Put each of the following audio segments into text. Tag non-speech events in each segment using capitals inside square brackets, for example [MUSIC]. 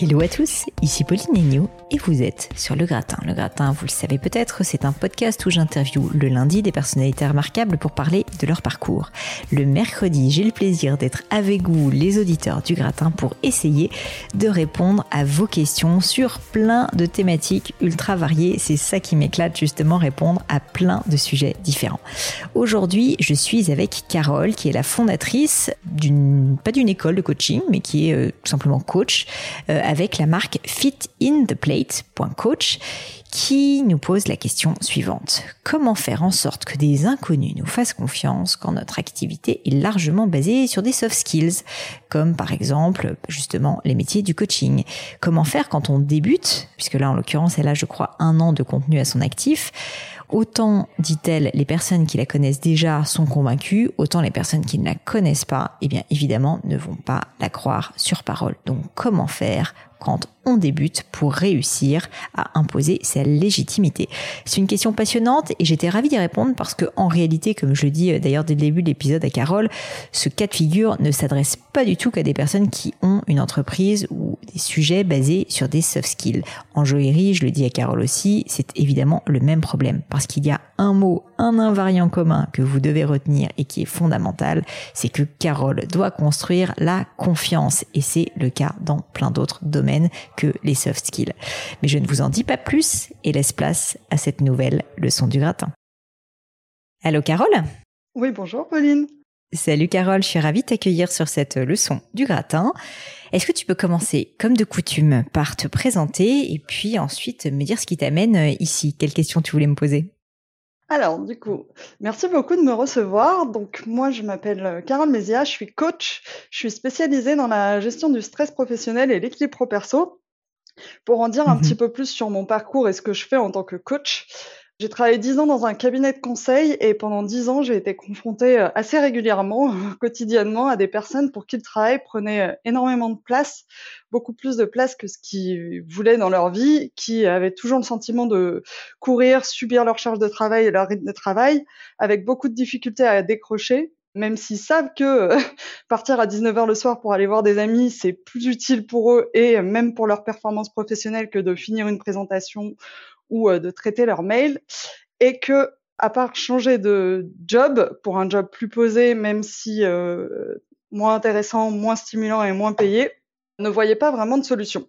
Hello à tous, ici Pauline Agneau et vous êtes sur Le Gratin. Le Gratin, vous le savez peut-être, c'est un podcast où j'interviewe le lundi des personnalités remarquables pour parler de leur parcours. Le mercredi, j'ai le plaisir d'être avec vous, les auditeurs du Gratin, pour essayer de répondre à vos questions sur plein de thématiques ultra variées. C'est ça qui m'éclate justement, répondre à plein de sujets différents. Aujourd'hui, je suis avec Carole, qui est la fondatrice d'une, pas d'une école de coaching, mais qui est euh, tout simplement coach. Euh, avec la marque qui nous pose la question suivante. Comment faire en sorte que des inconnus nous fassent confiance quand notre activité est largement basée sur des soft skills, comme par exemple justement les métiers du coaching? Comment faire quand on débute, puisque là en l'occurrence elle a je crois un an de contenu à son actif, Autant, dit-elle, les personnes qui la connaissent déjà sont convaincues, autant les personnes qui ne la connaissent pas, eh bien évidemment, ne vont pas la croire sur parole. Donc comment faire quand on débute pour réussir à imposer sa légitimité C'est une question passionnante et j'étais ravie d'y répondre parce que en réalité, comme je le dis euh, d'ailleurs dès le début de l'épisode à Carole, ce cas de figure ne s'adresse pas du tout qu'à des personnes qui ont une entreprise ou des sujets basés sur des soft skills. En joaillerie, je le dis à Carole aussi, c'est évidemment le même problème parce qu'il y a un mot, un invariant commun que vous devez retenir et qui est fondamental, c'est que Carole doit construire la confiance et c'est le cas dans plein d'autres domaines que les soft skills. Mais je ne vous en dis pas plus et laisse place à cette nouvelle leçon du gratin. Allô Carole? Oui, bonjour Pauline. Salut Carole, je suis ravie de t'accueillir sur cette leçon du gratin. Est-ce que tu peux commencer, comme de coutume, par te présenter et puis ensuite me dire ce qui t'amène ici? Quelles questions tu voulais me poser? Alors, du coup, merci beaucoup de me recevoir. Donc, moi, je m'appelle Carole Mézia, je suis coach. Je suis spécialisée dans la gestion du stress professionnel et l'équilibre pro-perso. Pour en dire un mmh petit peu plus sur mon parcours et ce que je fais en tant que coach, j'ai travaillé dix ans dans un cabinet de conseil et pendant dix ans, j'ai été confrontée euh, assez régulièrement, [LAUGHS] quotidiennement, à des personnes pour qui le travail prenait euh, énormément de place, beaucoup plus de place que ce qu'ils voulaient dans leur vie, qui avaient toujours le sentiment de courir, subir leur charge de travail et leur rythme de travail, avec beaucoup de difficultés à décrocher, même s'ils savent que [LAUGHS] partir à 19h le soir pour aller voir des amis, c'est plus utile pour eux et même pour leur performance professionnelle que de finir une présentation ou euh, de traiter leurs mails et que à part changer de job pour un job plus posé, même si euh, moins intéressant, moins stimulant et moins payé, ne voyaient pas vraiment de solution.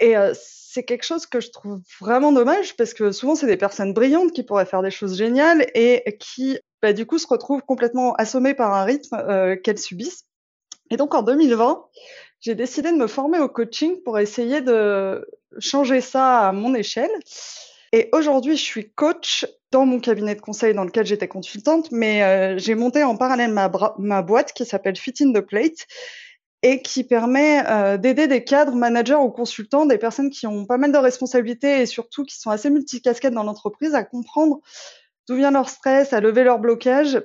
Et euh, c'est quelque chose que je trouve vraiment dommage parce que souvent c'est des personnes brillantes qui pourraient faire des choses géniales et qui bah, du coup se retrouvent complètement assommées par un rythme qu'elles subissent. Et donc en 2020, j'ai décidé de me former au coaching pour essayer de changer ça à mon échelle. Et aujourd'hui, je suis coach dans mon cabinet de conseil dans lequel j'étais consultante, mais euh, j'ai monté en parallèle ma, boîte qui s'appelle Fit in the Plate et qui permet euh, d'aider des cadres, managers ou consultants, des personnes qui ont pas mal de responsabilités et surtout qui sont assez multicasquettes dans l'entreprise à comprendre d'où vient leur stress, à lever leur blocage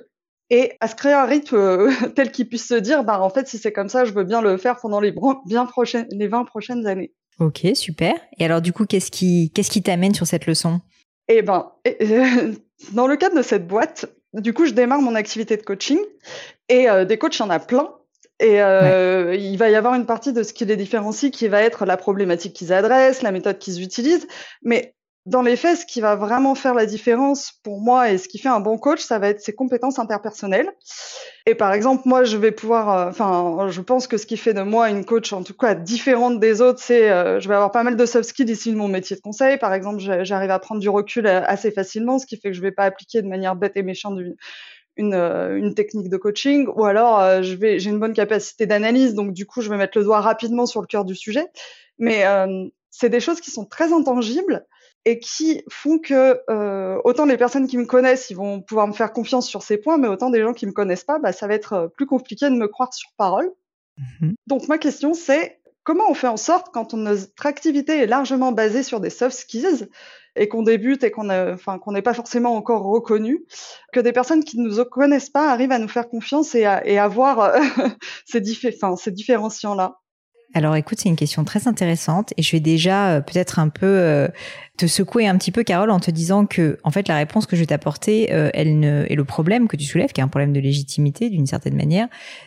et à se créer un rythme euh, [LAUGHS] tel qu'ils puissent se dire, bah en fait si c'est comme ça, je veux bien le faire pendant les, bien prochaines, les 20 prochaines années. Ok, super. Et alors du coup, qu'est-ce qui qu'est-ce qui t'amène sur cette leçon? Eh ben, [LAUGHS] dans le cadre de cette boîte, du coup, je démarre mon activité de coaching et euh, des coachs, il y en a plein. Et euh, il va y avoir une partie de ce qui les différencie qui va être la problématique qu'ils adressent, la méthode qu'ils utilisent. Mais dans les faits, ce qui va vraiment faire la différence pour moi et ce qui fait un bon coach, ça va être ses compétences interpersonnelles. Et par exemple, moi, je vais pouvoir, euh, enfin, je pense que ce qui fait de moi une coach, en tout cas différente des autres, c'est, euh, je vais avoir pas mal de soft skills ici de mon métier de conseil. Par exemple, j'arrive à prendre du recul euh, assez facilement, ce qui fait que je vais pas appliquer de manière bête et méchante une, une, une technique de coaching, ou alors je vais, j'ai une bonne capacité d'analyse, donc du coup, je vais mettre le doigt rapidement sur le cœur du sujet. Mais c'est des choses qui sont très intangibles et qui font que euh, autant les personnes qui me connaissent, ils vont pouvoir me faire confiance sur ces points, mais autant des gens qui me connaissent pas, bah, ça va être euh, plus compliqué de me croire sur parole. Mmh Donc ma question c'est comment on fait en sorte quand notre activité est largement basée sur des soft skills et qu'on débute et qu'on enfin qu'on n'est pas forcément encore reconnu, que des personnes qui ne nous connaissent pas arrivent à nous faire confiance et à, et à voir euh, [LAUGHS] ces, enfin, ces différenciants là. Alors écoute, c'est une question très intéressante et je vais déjà euh, peut-être un peu euh, te secouer un petit peu, Carole, en te disant que en fait la réponse que je vais t'apporter, euh, elle ne et le problème que tu soulèves, qui est un problème de légitimité d'une certaine manière,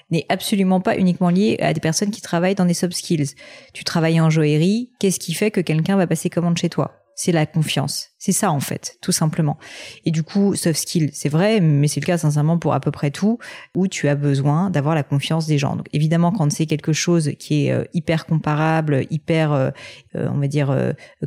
n'est absolument pas uniquement lié à des personnes qui travaillent dans des soft skills. Tu travailles en joaillerie, qu'est-ce qui fait que quelqu'un va passer commande chez toi? C'est la confiance. C'est ça en fait, tout simplement. Et du coup, soft skill, c'est vrai, mais c'est le cas sincèrement pour à peu près tout, où tu as besoin d'avoir la confiance des gens. Donc évidemment, quand c'est quelque chose qui est euh, hyper comparable, hyper, euh, euh, on va dire,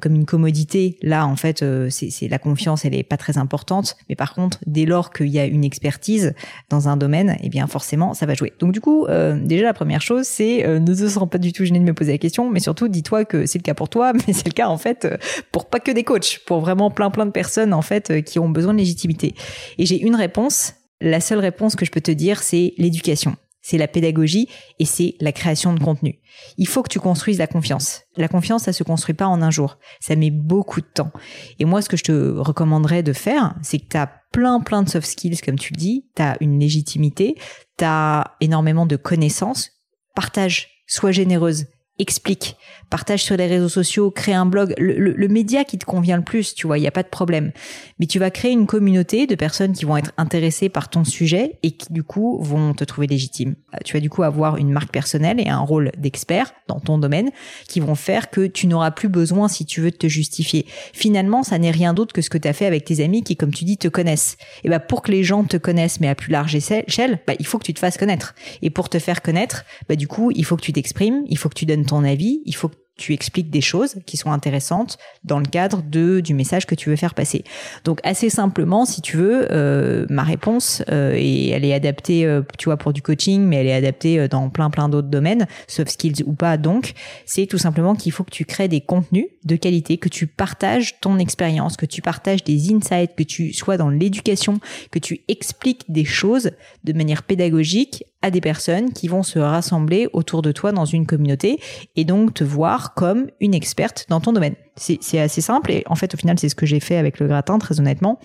comme une commodité, là en fait, c'est la confiance, elle est pas très importante. Mais par contre, dès lors qu'il y a une expertise dans un domaine, eh bien forcément, ça va jouer. Donc du coup, déjà la première chose, c'est ne te sens pas du tout gêné de me poser la question, mais surtout dis-toi que c'est le cas pour toi, [LAUGHS] mais c'est le cas en fait pour pas que des coachs, pour vraiment plein plein de personnes en fait euh, qui ont besoin de légitimité. Et j'ai une réponse. La seule réponse que je peux te dire, c'est l'éducation. C'est la pédagogie et c'est la création de contenu. Il faut que tu construises la confiance. La confiance, ça se construit pas en un jour. Ça met beaucoup de temps. Et moi, ce que je te recommanderais de faire, c'est que tu as plein, plein de soft skills, comme tu le dis. Tu as une légitimité. Tu as énormément de connaissances. Partage. Sois généreuse explique, partage sur les réseaux sociaux, crée un blog, le, média qui te convient le plus, tu vois, il n'y a pas de problème. Mais tu vas créer une communauté de personnes qui vont être intéressées par ton sujet et qui du coup vont te trouver légitime. Euh, tu vas du coup avoir une marque personnelle et un rôle d'expert dans ton domaine qui vont faire que tu n'auras plus besoin, si tu veux, de te justifier. Finalement, ça n'est rien d'autre que ce que tu as fait avec tes amis qui, comme tu dis, te connaissent. Et bah, pour que les gens te connaissent, mais à plus large échelle, bah, il faut que tu te fasses connaître. Et pour te faire connaître, bah, du coup, il faut que tu t'exprimes, il faut que tu donnes ton avis, il faut que tu expliques des choses qui sont intéressantes dans le cadre de du message que tu veux faire passer. Donc assez simplement, si tu veux, euh, ma réponse euh, et elle est adaptée, euh, tu vois, pour du coaching, mais elle est adaptée dans plein plein d'autres domaines, soft skills ou pas. Donc, c'est tout simplement qu'il faut que tu crées des contenus de qualité, que tu partages ton expérience, que tu partages des insights, que tu sois dans l'éducation, que tu expliques des choses de manière pédagogique à des personnes qui vont se rassembler autour de toi dans une communauté et donc te voir comme une experte dans ton domaine. C'est assez simple et en fait au final c'est ce que j'ai fait avec le gratin très honnêtement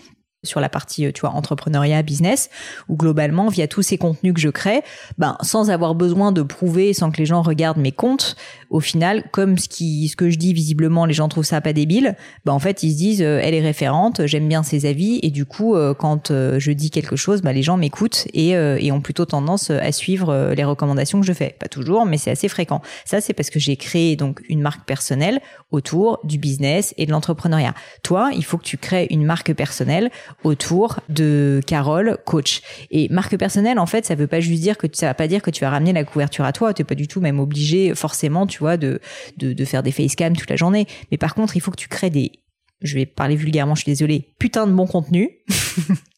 sur la partie, euh, tu vois, entrepreneuriat, business, où globalement, via tous ces contenus que je crée, ben, sans avoir besoin de prouver, sans que les gens regardent mes comptes, au final, comme ce que je dis, visiblement, les gens trouvent ça pas débile, ben, en fait, ils se disent, euh, elle est référente, j'aime bien ses avis, et du coup, euh, quand je dis quelque chose, ben, les gens m'écoutent et, et ont plutôt tendance à suivre les recommandations que je fais. Pas toujours, mais c'est assez fréquent. Ça, c'est parce que j'ai créé donc une marque personnelle autour du business et de l'entrepreneuriat. Toi, il faut que tu crées une marque personnelle autour de Carole, coach. Et marque personnelle, en fait, ça veut pas juste dire que ça va pas dire que tu vas ramener la couverture à toi. Tu pas du tout même obligé forcément, tu vois, de, de, faire des facecam toute la journée. Mais par contre, il faut que tu crées des je vais parler vulgairement, je suis désolée, putain de bon contenu [LAUGHS]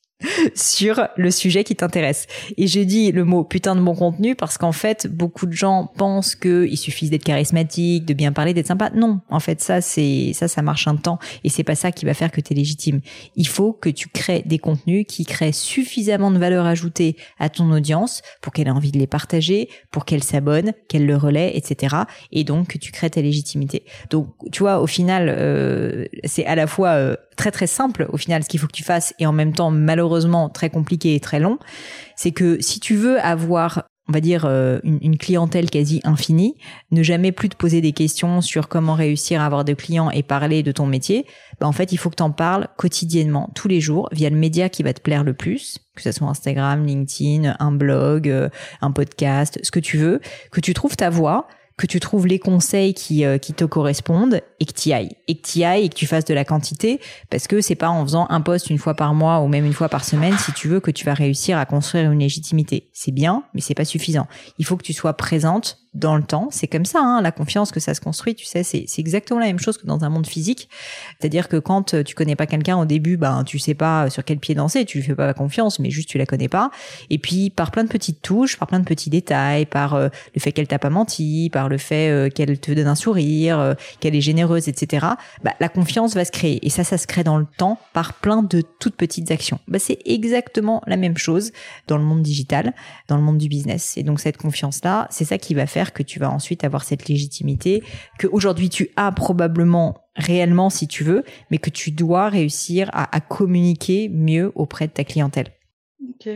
sur le sujet qui t'intéresse. Et j'ai dit le mot putain de bon contenu parce qu'en fait, beaucoup de gens pensent qu'il suffit d'être charismatique, de bien parler, d'être sympa. Non, en fait, ça, c'est ça, ça marche un temps et c'est pas ça qui va faire que tu es légitime. Il faut que tu crées des contenus qui créent suffisamment de valeur ajoutée à ton audience pour qu'elle ait envie de les partager, pour qu'elle s'abonne, qu'elle le relaie, etc. Et donc que tu crées ta légitimité. Donc, tu vois, au final, euh, c'est à la fois euh, très très simple au final ce qu'il faut que tu fasses et en même temps malheureusement très compliqué et très long, c'est que si tu veux avoir on va dire euh, une, clientèle quasi infinie, ne jamais plus te poser des questions sur comment réussir à avoir des clients et parler de ton métier, bah en fait il faut que tu en parles quotidiennement, tous les jours, via le média qui va te plaire le plus, que ce soit Instagram, LinkedIn, un blog, euh, un podcast, ce que tu veux, que tu trouves ta voix, que tu trouves les conseils qui, euh, qui te correspondent et que tu ailles. Et que tu ailles et que tu fasses de la quantité parce que c'est pas en faisant un poste une fois par mois ou même une fois par semaine, si tu veux, que tu vas réussir à construire une légitimité. C'est bien, mais c'est pas suffisant. Il faut que tu sois présente dans le temps. C'est comme ça, hein, la confiance que ça se construit, tu sais, c'est, exactement la même chose que dans un monde physique. C'est-à-dire que quand euh, tu connais pas quelqu'un au début, ben tu sais pas sur quel pied danser, tu lui fais pas confiance, mais juste tu la connais pas. Et puis par plein de petites touches, par plein de petits détails, par euh, le fait qu'elle t'a pas menti, par le fait euh, qu'elle te donne un sourire, qu'elle est généreuse, etc. Bah, la confiance va se créer. Et ça, ça se crée dans le temps par plein de toutes petites actions. Bah, c'est exactement la même chose dans le monde digital, dans le monde du business. Et donc cette confiance-là, c'est ça qui va faire que tu vas ensuite avoir cette légitimité que aujourd'hui tu as probablement réellement si tu veux, mais que tu dois réussir à, communiquer mieux auprès de ta clientèle. Ok.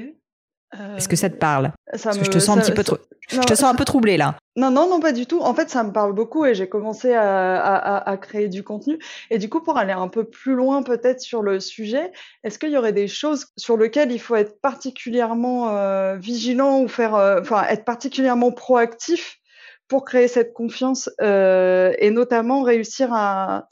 Est-ce que ça te parle? Parce que je te sens un petit peu je te sens un peu troublé là. Non, non, non, pas du tout. En fait, ça me parle beaucoup et j'ai commencé à, à, à, créer du contenu. Et du coup, pour aller un peu plus loin peut-être sur le sujet, est-ce qu'il y aurait des choses sur lesquelles il faut être particulièrement euh, vigilant ou faire, euh, enfin, être particulièrement proactif pour créer cette confiance euh, et notamment réussir à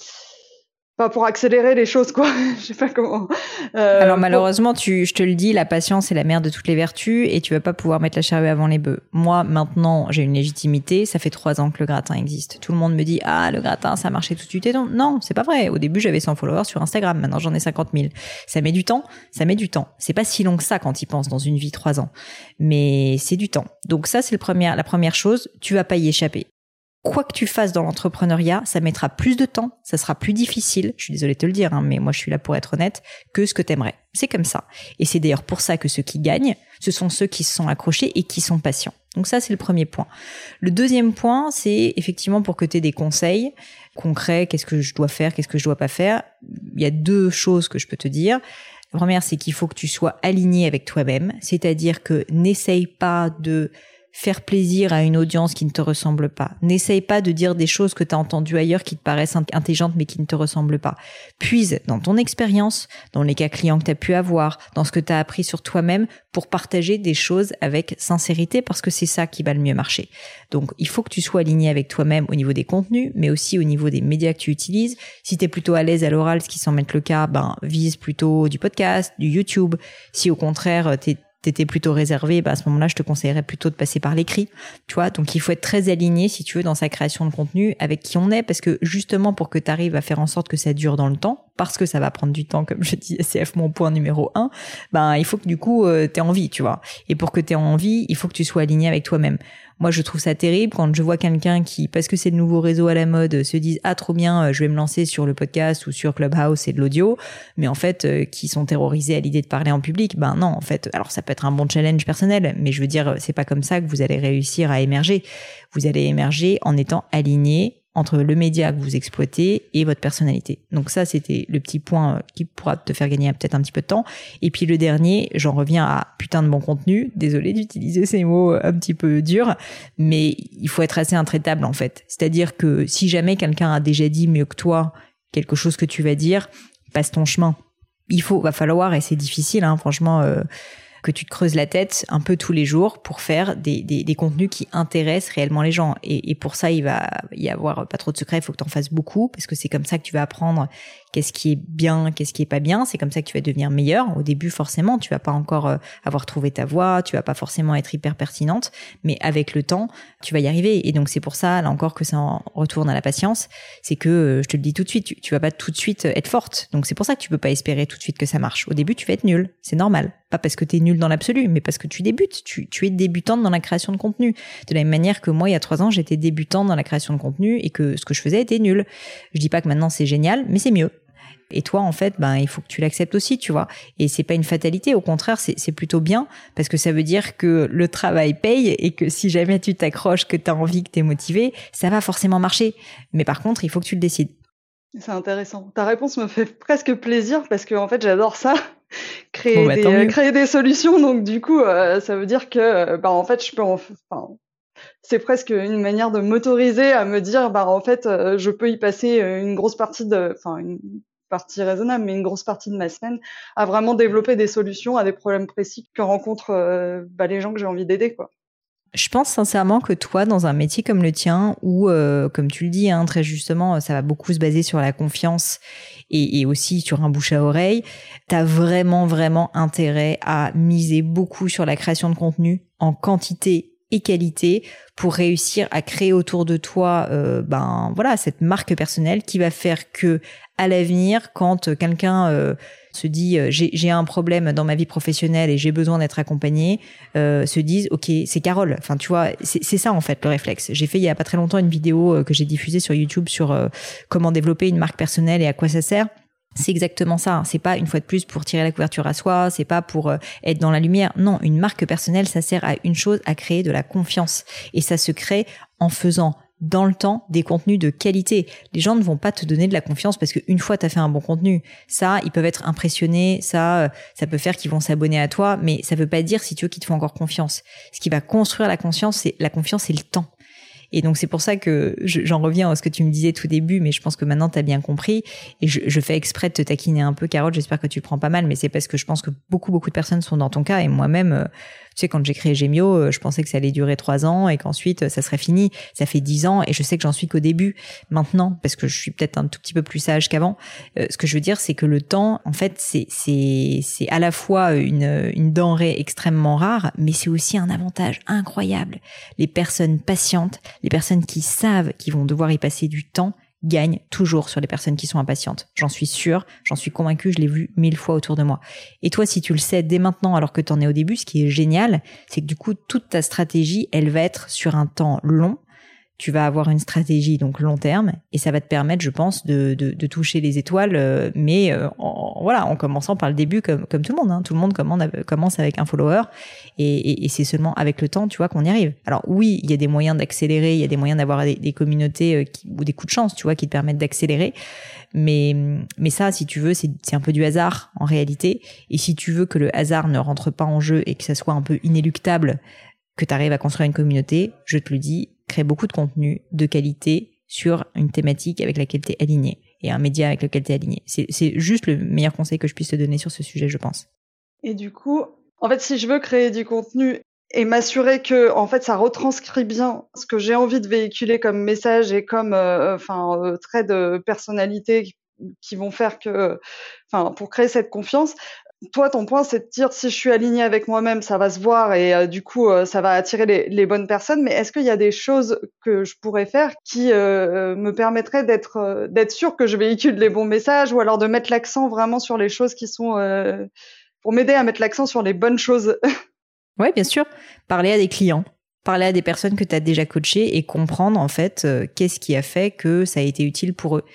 pour accélérer les choses quoi. [LAUGHS] Je sais pas comment. Euh, alors malheureusement tu je te le dis la patience est la mère de toutes les vertus et tu vas pas pouvoir mettre la charrue avant les bœufs. Moi maintenant j'ai une légitimité. Ça fait trois ans que le gratin existe. Tout le monde me dit ah le gratin ça a marché tout de suite et non non c'est pas vrai. Au début j'avais 100 followers sur Instagram. Maintenant j'en ai 50 000 ça met du temps. Ça met du temps. C'est pas si long que ça quand y penses dans une vie trois ans. Mais c'est du temps. Donc ça c'est le premier la première chose. Tu vas pas y échapper quoi que tu fasses dans l'entrepreneuriat, ça mettra plus de temps, ça sera plus difficile, je suis désolée de te le dire, hein, mais moi je suis là pour être honnête, que ce que t'aimerais. C'est comme ça. Et c'est d'ailleurs pour ça que ceux qui gagnent, ce sont ceux qui se sont accrochés et qui sont patients. Donc ça, c'est le premier point. Le deuxième point, c'est effectivement pour que tu aies des conseils concrets, qu'est-ce que je dois faire, qu'est-ce que je dois pas faire. Il y a deux choses que je peux te dire. La première, c'est qu'il faut que tu sois aligné avec toi-même, c'est-à-dire que n'essaye pas de faire plaisir à une audience qui ne te ressemble pas. N'essaye pas de dire des choses que tu as entendues ailleurs qui te paraissent intelligentes mais qui ne te ressemblent pas. Puise dans ton expérience, dans les cas clients que tu as pu avoir, dans ce que tu as appris sur toi-même pour partager des choses avec sincérité parce que c'est ça qui va le mieux marcher. Donc il faut que tu sois aligné avec toi-même au niveau des contenus mais aussi au niveau des médias que tu utilises. Si tu es plutôt à l'aise à l'oral, ce qui semble être le cas, ben vise plutôt du podcast, du YouTube. Si au contraire tu t'étais plutôt réservé, bah à ce moment-là, je te conseillerais plutôt de passer par l'écrit. Tu vois, donc il faut être très aligné, si tu veux, dans sa création de contenu avec qui on est, parce que justement, pour que tu arrives à faire en sorte que ça dure dans le temps, parce que ça va prendre du temps, comme je dis, [LAUGHS] CF mon point numéro un, ben il faut que du coup, euh, tu aies envie, tu vois. Et pour que tu aies envie, il faut que tu sois aligné avec toi-même. Moi, je trouve ça terrible quand je vois quelqu'un qui, parce que c'est le nouveau réseau à la mode, se disent ah trop bien, euh, je vais me lancer sur le podcast ou sur Clubhouse et de l'audio, mais en fait, euh, qui sont terrorisés à l'idée de parler en public. Ben non, en fait, alors ça peut être un bon challenge personnel, mais je veux dire, c'est pas comme ça que vous allez réussir à émerger. Vous allez émerger en étant aligné entre le média que vous exploitez et votre personnalité. Donc ça, c'était le petit point euh, qui pourra te faire gagner peut-être un petit peu de temps. Et puis le dernier, j'en reviens à putain de bon contenu. Désolé d'utiliser ces mots euh, un petit peu durs, mais il faut être assez intraitable en fait. C'est-à-dire que si jamais quelqu'un a déjà dit mieux que toi quelque chose que tu vas dire, passe ton chemin. Il faut, va falloir, et c'est difficile, hein, franchement. Euh, que tu te creuses la tête un peu tous les jours pour faire des, des, contenus qui intéressent réellement les gens. Et, et, pour ça, il va y avoir pas trop de secrets, il faut que tu en fasses beaucoup, parce que c'est comme ça que tu vas apprendre qu'est-ce qui est bien, qu'est-ce qui est pas bien. C'est comme ça que tu vas devenir meilleur. Au début, forcément, tu vas pas encore euh, avoir trouvé ta voie, tu vas pas forcément être hyper pertinente, mais avec le temps, tu vas y arriver. Et donc c'est pour ça, là encore, que ça en retourne à la patience. C'est que, euh, je te le dis tout de suite, tu, vas pas tout de suite être forte. Donc c'est pour ça que tu peux pas espérer tout de suite que ça marche. Au début, tu vas être nul. C'est normal. Pas parce que tu es nul dans l'absolu, mais parce que tu débutes. Tu, tu es débutante dans la création de contenu. De la même manière que moi, il y a trois ans, j'étais débutante dans la création de contenu et que ce que je faisais était nul. Je dis pas que maintenant c'est génial, mais c'est mieux. Et toi, en fait, ben, il faut que tu l'acceptes aussi, tu vois. Et c'est pas une fatalité. Au contraire, c'est plutôt bien parce que ça veut dire que le travail paye et que si jamais tu t'accroches, que tu as envie, que tu es motivé, ça va forcément marcher. Mais par contre, il faut que tu le décides. C'est intéressant. Ta réponse me fait presque plaisir parce que, en fait, j'adore ça. [LAUGHS] créer, bah, des, créer des solutions. Donc, du coup, euh, ça veut dire que, bah, en fait, je peux en, enfin, c'est presque une manière de m'autoriser à me dire, bah, en fait, euh, je peux y passer euh, une grosse partie de, enfin, une partie raisonnable, mais une grosse partie de ma semaine à vraiment développer des solutions à des problèmes précis que rencontrent euh, bah, les gens que j'ai envie d'aider. Je pense sincèrement que toi, dans un métier comme le tien, où, euh, comme tu le dis hein, très justement, ça va beaucoup se baser sur la confiance et, et aussi sur un bouche à oreille, tu as vraiment, vraiment intérêt à miser beaucoup sur la création de contenu en quantité et qualité pour réussir à créer autour de toi euh, ben voilà cette marque personnelle qui va faire que à l'avenir quand quelqu'un euh, se dit euh, j'ai un problème dans ma vie professionnelle et j'ai besoin d'être accompagné se disent ok c'est Carole enfin tu vois c'est ça en fait le réflexe j'ai fait il y a pas très longtemps une vidéo que j'ai diffusée sur YouTube sur comment développer une marque personnelle et à quoi ça sert c'est exactement ça. C'est pas une fois de plus pour tirer la couverture à soi, c'est pas pour euh, être dans la lumière. Non, une marque personnelle, ça sert à une chose, à créer de la confiance. Et ça se crée en faisant dans le temps des contenus de qualité. Les gens ne vont pas te donner de la confiance parce qu'une fois tu as fait un bon contenu, ça, ils peuvent être impressionnés, ça, euh, ça peut faire qu'ils vont s'abonner à toi, mais ça veut pas dire si tu veux qu'ils te font encore confiance. Ce qui va construire la confiance, c'est la confiance, c'est le temps. Et donc c'est pour ça que j'en reviens à ce que tu me disais tout début, mais je pense que maintenant tu as bien compris. Et je, fais exprès de te taquiner un peu, Carole. J'espère que tu prends pas mal, mais c'est parce que je pense que beaucoup beaucoup de personnes sont dans ton cas et moi-même. Euh, sais, quand j'ai créé Gemio, euh, je pensais que ça allait durer trois ans et qu'ensuite euh, ça serait fini. Ça fait dix ans et je sais que j'en suis qu'au début maintenant parce que je suis peut-être un tout petit peu plus sage qu'avant. ce que je veux dire, c'est que le temps, en fait, c'est c'est c'est à la fois une une denrée extrêmement rare, mais c'est aussi un avantage incroyable. Les personnes patientes, les personnes qui savent qu'ils vont devoir y passer du temps gagnent toujours sur les personnes qui sont impatientes. J'en suis sûre, j'en suis convaincue, je l'ai vu mille fois autour de moi. Et toi, si tu le sais dès maintenant alors que tu en es au début, ce qui est génial, c'est que du coup, toute ta stratégie, elle va être sur un temps long tu vas avoir une stratégie donc long terme et ça va te permettre, je pense, de, de, de toucher les étoiles, euh, mais euh, en, voilà, en commençant par le début comme, comme tout le monde. Hein. Tout le monde commence avec un follower et, et, c'est seulement avec le temps, tu vois, qu'on y arrive. Alors oui, il y a des moyens d'accélérer, il y a des moyens d'avoir des, des, communautés euh, ou des coups de chance, tu vois, qui te permettent d'accélérer. Mais, mais ça, si tu veux, c'est un peu du hasard en réalité. Et si tu veux que le hasard ne rentre pas en jeu et que ça soit un peu inéluctable, que tu arrives à construire une communauté, je te le dis, crée beaucoup de contenu de qualité sur une thématique avec laquelle tu es aligné et un média avec lequel tu es aligné. C'est juste le meilleur conseil que je puisse te donner sur ce sujet, je pense. Et du coup, en fait, si je veux créer du contenu et m'assurer que en fait ça retranscrit bien ce que j'ai envie de véhiculer comme message et comme euh, euh, trait de personnalité qui vont faire que enfin pour créer cette confiance toi, ton point, c'est de dire si je suis aligné avec moi-même, ça va se voir et euh, du coup, euh, ça va attirer les, bonnes personnes. Mais est-ce qu'il y a des choses que je pourrais faire qui euh, me permettraient d'être d'être sûr que je véhicule les bons messages ou alors de mettre l'accent vraiment sur les choses qui sont pour m'aider à mettre l'accent sur les bonnes choses? [LAUGHS] Oui, bien sûr. Parler à des clients, parler à des personnes que tu as déjà coachées et comprendre en fait qu'est-ce qui a fait que ça a été utile pour eux,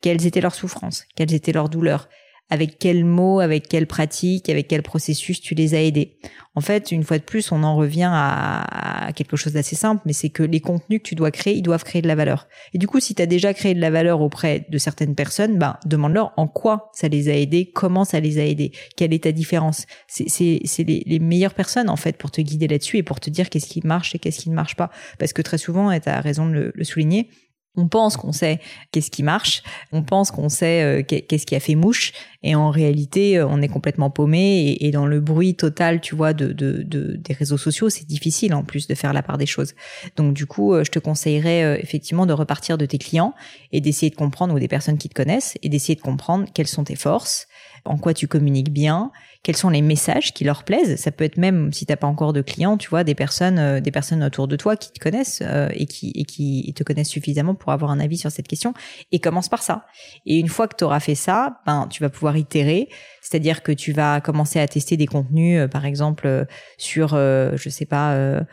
quelles étaient leurs souffrances, quelles étaient leurs douleurs? Avec quels mots, avec quelles pratiques, avec quel processus tu les as aidés. En fait, une fois de plus, on en revient à, quelque chose d'assez simple, mais c'est que les contenus que tu dois créer, ils doivent créer de la valeur. Et du coup, si tu as déjà créé de la valeur auprès de certaines personnes, ben, demande-leur en quoi ça les a aidés, comment ça les a aidés, quelle est ta différence. C'est les, les meilleures personnes, en fait, pour te guider là-dessus et pour te dire qu'est-ce qui marche et qu'est-ce qui ne marche pas. Parce que très souvent, et tu as raison de le souligner, on pense qu'on sait qu'est-ce qui marche, on pense qu'on sait euh, qu'est-ce qui a fait mouche, et en réalité, euh, on est complètement paumé. Et, dans le bruit total, tu vois, de, des réseaux sociaux, c'est difficile en plus de faire la part des choses. Donc du coup, euh, je te conseillerais effectivement de repartir de tes clients et d'essayer de comprendre ou des personnes qui te connaissent et d'essayer de comprendre quelles sont tes forces, en quoi tu communiques bien, quels sont les messages qui leur plaisent. Ça peut être même si t'as pas encore de clients, tu vois, des personnes, euh, des personnes autour de toi qui te connaissent euh, et qui et qui te connaissent suffisamment pour avoir un avis sur cette question. Et commence par ça. Et une fois que tu auras fait ça, ben tu vas pouvoir itérer. C'est-à-dire que tu vas commencer à tester des contenus, euh, par exemple sur, je sais pas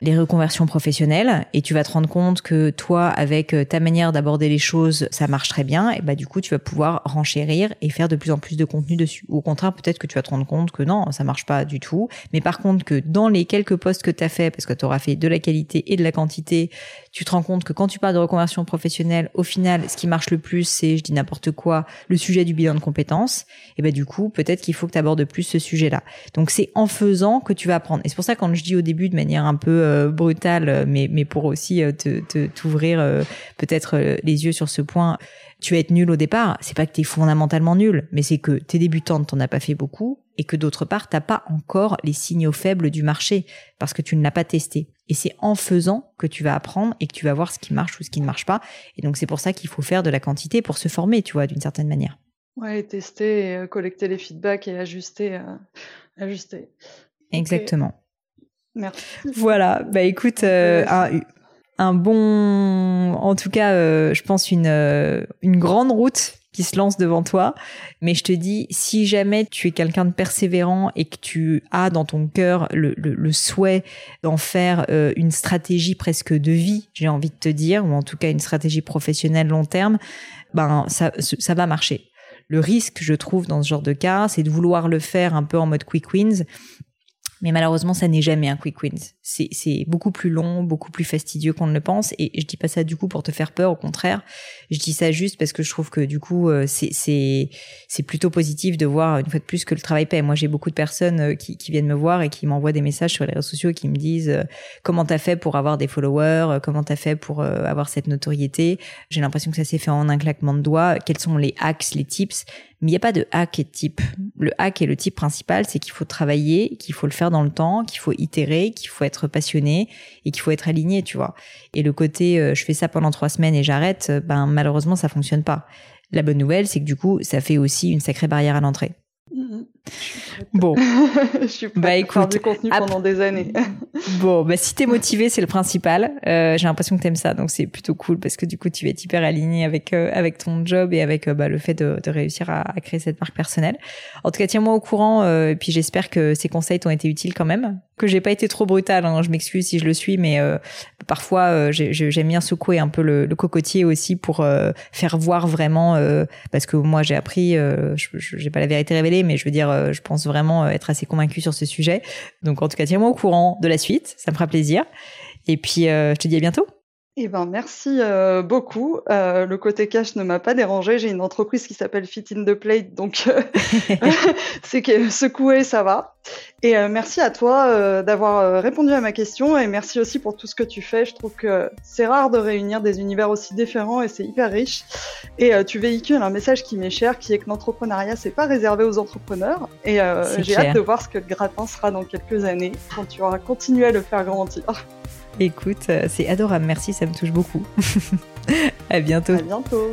les reconversions professionnelles et tu vas te rendre compte que toi, avec euh, ta manière d'aborder les choses, ça marche très bien, et bah du coup, tu vas pouvoir renchérir et faire de plus en plus de contenu dessus. Au contraire, peut-être que tu vas te rendre compte que non, ça marche pas du tout, mais par contre que dans les quelques postes que tu as fait, parce que tu auras fait de la qualité et de la quantité, tu te rends compte que quand tu parles de reconversion professionnelle, au final, ce qui marche le plus, c'est, je dis n'importe quoi, le sujet du bilan de compétences, et bah du coup, peut-être qu'il faut que tu abordes plus ce sujet-là. Donc c'est en faisant que tu vas apprendre. Et c'est pour ça quand je dis au début de manière un peu euh, brutal, mais, mais pour aussi euh, te, t'ouvrir euh, peut-être les yeux sur ce point. Tu vas être nul au départ. C'est pas que tu es fondamentalement nul, mais c'est que t'es débutante, t'en as pas fait beaucoup, et que d'autre part, t'as pas encore les signaux faibles du marché parce que tu ne l'as pas testé. Et c'est en faisant que tu vas apprendre et que tu vas voir ce qui marche ou ce qui ne marche pas. Et donc c'est pour ça qu'il faut faire de la quantité pour se former, tu vois, d'une certaine manière. Ouais, tester, et, euh, collecter les feedbacks et ajuster. Euh, ajuster. Exactement. Merci. Voilà, bah écoute, euh, un, bon, en tout cas, je pense une, une grande route se lance devant toi. Mais je te dis, si jamais tu es quelqu'un de persévérant et que tu as dans ton cœur le, le, souhait d'en faire euh, une stratégie presque de vie, j'ai envie de te dire, ou en tout cas une stratégie professionnelle long terme, ben ça, ça va marcher. Le risque, je trouve, dans ce genre de cas, c'est de vouloir le faire un peu en mode quick wins mais malheureusement, ça n'est jamais un quick wins. C'est beaucoup plus long, beaucoup plus fastidieux qu'on ne le pense. Et je dis pas ça du coup pour te faire peur, au contraire. Je dis ça juste parce que je trouve que du coup, euh, c'est plutôt positif de voir une fois de plus que le travail paie. Moi, j'ai beaucoup de personnes euh, qui, qui, viennent me voir et qui m'envoient des messages sur les réseaux sociaux qui me disent euh, comment t'as fait pour avoir des followers, comment t'as fait pour avoir cette notoriété? J'ai l'impression que ça s'est fait en un claquement de doigts. Quels sont les hacks, les tips? Mais il n'y a pas de hack et de type. Le hack et le type principal, c'est qu'il faut travailler, qu'il faut le faire dans le temps, qu'il faut itérer, qu'il faut être passionné et qu'il faut être aligné, tu vois. Et le côté euh, je fais ça pendant trois semaines et j'arrête, euh, ben malheureusement ça fonctionne pas. La bonne nouvelle, c'est que du coup, ça fait aussi une sacrée barrière à l'entrée. [LAUGHS] Bon, je suis prête bah, écoute, faire du contenu pendant des années. [LAUGHS] bon, bah si t'es motivé, c'est le principal. Euh, j'ai l'impression que t'aimes ça, donc c'est plutôt cool parce que du coup, tu vas être hyper aligné avec euh, avec ton job et avec euh, bah, le fait de, de réussir à, à, créer cette marque personnelle. En tout cas, tiens-moi au courant. Euh, et puis j'espère que ces conseils t'ont été utiles quand même que j'ai pas été trop brutale. Hein, je m'excuse si je le suis, mais euh, parfois euh, j'aime bien secouer un peu le, le cocotier aussi pour euh, faire voir vraiment. parce que moi j'ai appris, je j'ai pas la vérité révélée, mais je veux dire, je pense vraiment être assez convaincue sur ce sujet. Donc en tout cas, tiens-moi au courant de la suite, ça me fera plaisir. Et puis je te dis à bientôt. Eh ben merci euh, beaucoup. Euh, le côté cash ne m'a pas dérangé. J'ai une entreprise qui s'appelle Fit in the Plate, donc euh, [LAUGHS] [LAUGHS] c'est que secoué, ça va. Et merci à toi d'avoir répondu à ma question et merci aussi pour tout ce que tu fais. Je trouve que c'est rare de réunir des univers aussi différents et c'est hyper riche. Et tu véhicules un message qui m'est cher, qui est que l'entrepreneuriat c'est pas réservé aux entrepreneurs. Et j'ai hâte de voir ce que le gratin sera dans quelques années quand tu auras continué à le faire grandir. Écoute, euh, c'est adorable, merci, ça me touche beaucoup. [LAUGHS] à bientôt. À bientôt.